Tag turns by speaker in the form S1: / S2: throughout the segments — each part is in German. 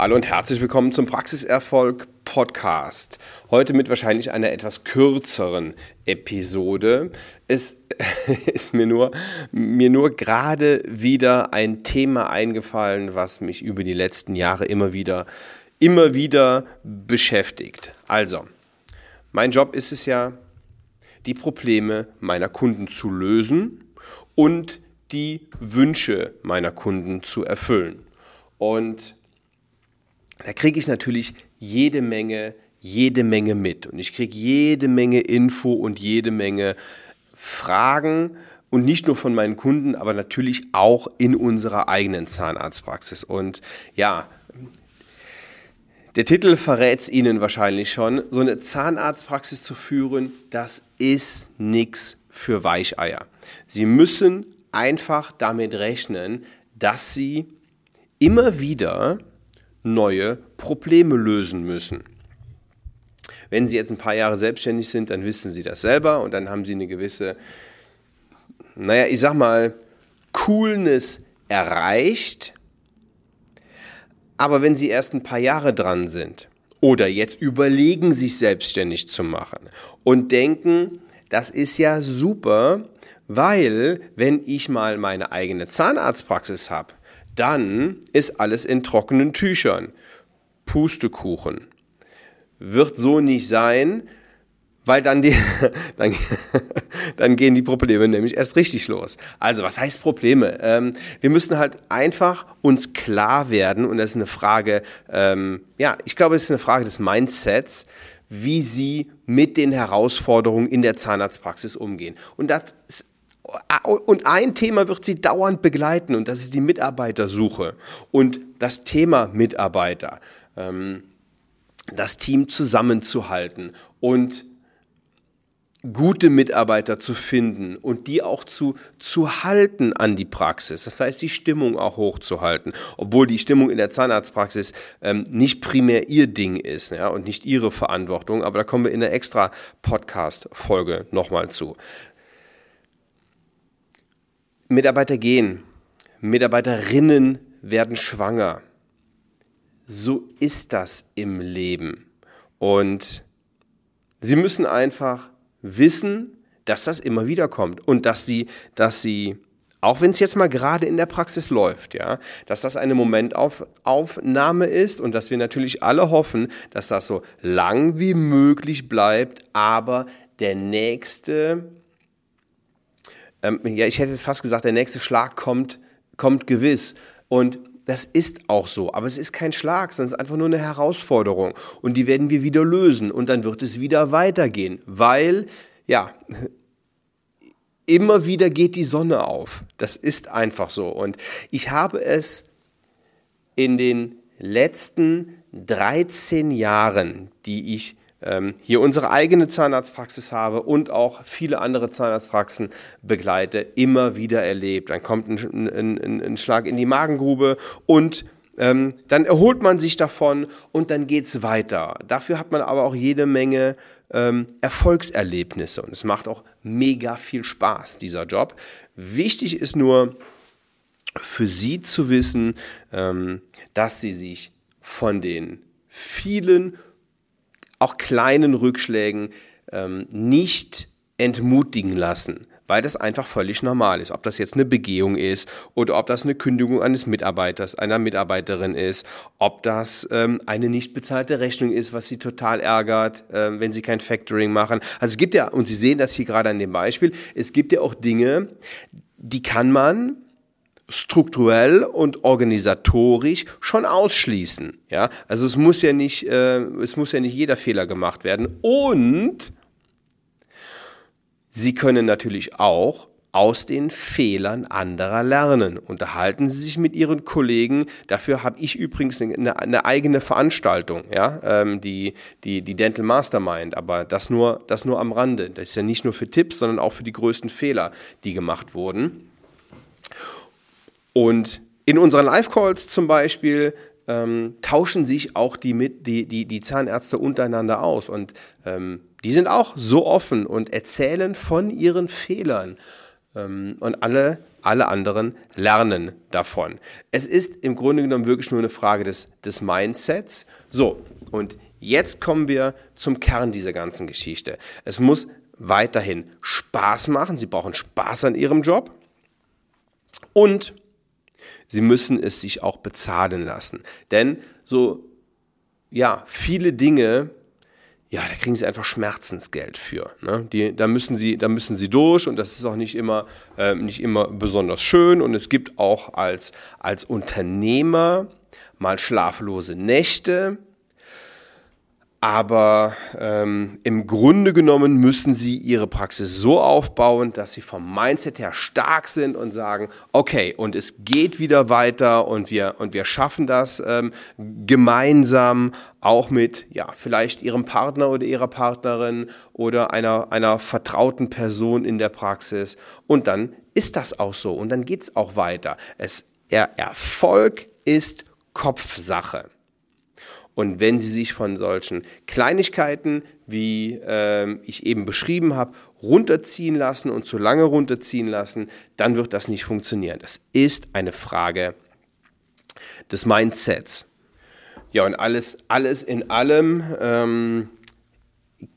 S1: Hallo und herzlich willkommen zum Praxiserfolg Podcast. Heute mit wahrscheinlich einer etwas kürzeren Episode. Es ist mir nur, mir nur gerade wieder ein Thema eingefallen, was mich über die letzten Jahre immer wieder, immer wieder beschäftigt. Also, mein Job ist es ja, die Probleme meiner Kunden zu lösen und die Wünsche meiner Kunden zu erfüllen. Und da kriege ich natürlich jede Menge, jede Menge mit. Und ich kriege jede Menge Info und jede Menge Fragen. Und nicht nur von meinen Kunden, aber natürlich auch in unserer eigenen Zahnarztpraxis. Und ja, der Titel verrät es Ihnen wahrscheinlich schon. So eine Zahnarztpraxis zu führen, das ist nichts für Weicheier. Sie müssen einfach damit rechnen, dass Sie immer wieder neue Probleme lösen müssen. Wenn Sie jetzt ein paar Jahre selbstständig sind, dann wissen Sie das selber und dann haben Sie eine gewisse, naja, ich sag mal, Coolness erreicht. Aber wenn Sie erst ein paar Jahre dran sind oder jetzt überlegen, sich selbstständig zu machen und denken, das ist ja super, weil wenn ich mal meine eigene Zahnarztpraxis habe, dann ist alles in trockenen Tüchern. Pustekuchen. Wird so nicht sein, weil dann, die, dann, dann gehen die Probleme nämlich erst richtig los. Also, was heißt Probleme? Ähm, wir müssen halt einfach uns klar werden, und das ist eine Frage, ähm, ja, ich glaube, es ist eine Frage des Mindsets, wie sie mit den Herausforderungen in der Zahnarztpraxis umgehen. Und das ist und ein Thema wird sie dauernd begleiten und das ist die Mitarbeitersuche und das Thema Mitarbeiter, ähm, das Team zusammenzuhalten und gute Mitarbeiter zu finden und die auch zu, zu halten an die Praxis. Das heißt, die Stimmung auch hochzuhalten, obwohl die Stimmung in der Zahnarztpraxis ähm, nicht primär ihr Ding ist ja, und nicht ihre Verantwortung. Aber da kommen wir in einer extra Podcast-Folge nochmal zu. Mitarbeiter gehen, Mitarbeiterinnen werden schwanger. So ist das im Leben. Und sie müssen einfach wissen, dass das immer wieder kommt und dass sie, dass sie, auch wenn es jetzt mal gerade in der Praxis läuft, ja, dass das eine Momentaufnahme ist und dass wir natürlich alle hoffen, dass das so lang wie möglich bleibt, aber der nächste ähm, ja, ich hätte jetzt fast gesagt, der nächste Schlag kommt, kommt gewiss. Und das ist auch so. Aber es ist kein Schlag, sondern es ist einfach nur eine Herausforderung. Und die werden wir wieder lösen. Und dann wird es wieder weitergehen. Weil, ja, immer wieder geht die Sonne auf. Das ist einfach so. Und ich habe es in den letzten 13 Jahren, die ich hier unsere eigene Zahnarztpraxis habe und auch viele andere Zahnarztpraxen begleite, immer wieder erlebt. Dann kommt ein, ein, ein Schlag in die Magengrube und ähm, dann erholt man sich davon und dann geht es weiter. Dafür hat man aber auch jede Menge ähm, Erfolgserlebnisse und es macht auch mega viel Spaß, dieser Job. Wichtig ist nur für Sie zu wissen, ähm, dass Sie sich von den vielen auch kleinen Rückschlägen ähm, nicht entmutigen lassen, weil das einfach völlig normal ist. Ob das jetzt eine Begehung ist oder ob das eine Kündigung eines Mitarbeiters, einer Mitarbeiterin ist, ob das ähm, eine nicht bezahlte Rechnung ist, was sie total ärgert, äh, wenn sie kein Factoring machen. Also es gibt ja, und Sie sehen das hier gerade an dem Beispiel, es gibt ja auch Dinge, die kann man strukturell und organisatorisch schon ausschließen. Ja, also es muss ja nicht, äh, es muss ja nicht jeder Fehler gemacht werden. Und Sie können natürlich auch aus den Fehlern anderer lernen. Unterhalten Sie sich mit Ihren Kollegen. Dafür habe ich übrigens eine, eine eigene Veranstaltung, ja, ähm, die, die, die Dental Mastermind. Aber das nur, das nur am Rande. Das ist ja nicht nur für Tipps, sondern auch für die größten Fehler, die gemacht wurden. Und in unseren Live-Calls zum Beispiel ähm, tauschen sich auch die, mit, die, die, die Zahnärzte untereinander aus. Und ähm, die sind auch so offen und erzählen von ihren Fehlern. Ähm, und alle alle anderen lernen davon. Es ist im Grunde genommen wirklich nur eine Frage des, des Mindsets. So, und jetzt kommen wir zum Kern dieser ganzen Geschichte. Es muss weiterhin Spaß machen. Sie brauchen Spaß an ihrem Job. Und sie müssen es sich auch bezahlen lassen. Denn so, ja, viele Dinge, ja, da kriegen sie einfach Schmerzensgeld für. Ne? Die, da, müssen sie, da müssen sie durch und das ist auch nicht immer, äh, nicht immer besonders schön. Und es gibt auch als, als Unternehmer mal schlaflose Nächte aber ähm, im Grunde genommen müssen sie ihre Praxis so aufbauen, dass sie vom Mindset her stark sind und sagen, okay, und es geht wieder weiter und wir, und wir schaffen das ähm, gemeinsam, auch mit, ja, vielleicht ihrem Partner oder ihrer Partnerin oder einer, einer vertrauten Person in der Praxis. Und dann ist das auch so und dann geht's auch weiter. Es, er, Erfolg ist Kopfsache. Und wenn Sie sich von solchen Kleinigkeiten, wie äh, ich eben beschrieben habe, runterziehen lassen und zu lange runterziehen lassen, dann wird das nicht funktionieren. Das ist eine Frage des Mindsets. Ja, und alles, alles in allem ähm,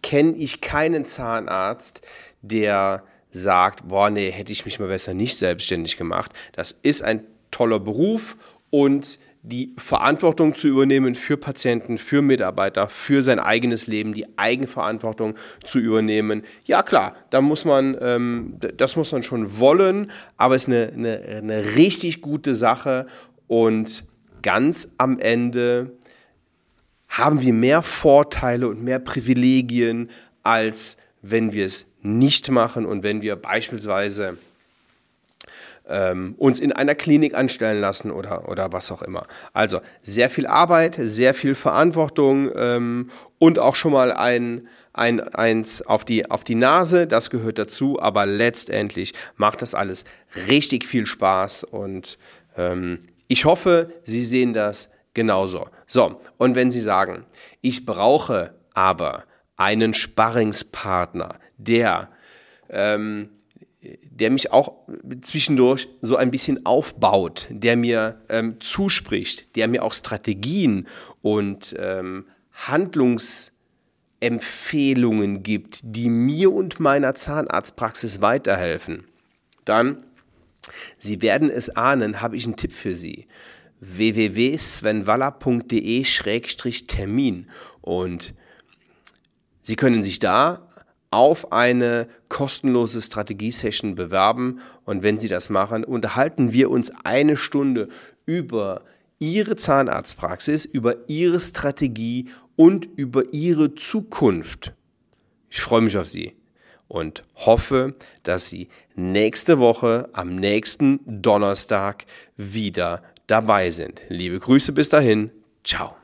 S1: kenne ich keinen Zahnarzt, der sagt, boah, nee, hätte ich mich mal besser nicht selbstständig gemacht. Das ist ein toller Beruf und die Verantwortung zu übernehmen für Patienten, für Mitarbeiter, für sein eigenes Leben, die Eigenverantwortung zu übernehmen. Ja klar, da muss man, ähm, das muss man schon wollen, aber es ist eine, eine, eine richtig gute Sache und ganz am Ende haben wir mehr Vorteile und mehr Privilegien, als wenn wir es nicht machen und wenn wir beispielsweise ähm, uns in einer Klinik anstellen lassen oder, oder was auch immer. Also sehr viel Arbeit, sehr viel Verantwortung ähm, und auch schon mal ein, ein, eins auf die, auf die Nase, das gehört dazu, aber letztendlich macht das alles richtig viel Spaß und ähm, ich hoffe, Sie sehen das genauso. So, und wenn Sie sagen, ich brauche aber einen Sparringspartner, der ähm, der mich auch zwischendurch so ein bisschen aufbaut, der mir ähm, zuspricht, der mir auch Strategien und ähm, Handlungsempfehlungen gibt, die mir und meiner Zahnarztpraxis weiterhelfen, dann, Sie werden es ahnen, habe ich einen Tipp für Sie. www.svenwaller.de-termin und Sie können sich da auf eine kostenlose Strategiesession bewerben. Und wenn Sie das machen, unterhalten wir uns eine Stunde über Ihre Zahnarztpraxis, über Ihre Strategie und über Ihre Zukunft. Ich freue mich auf Sie und hoffe, dass Sie nächste Woche am nächsten Donnerstag wieder dabei sind. Liebe Grüße bis dahin. Ciao.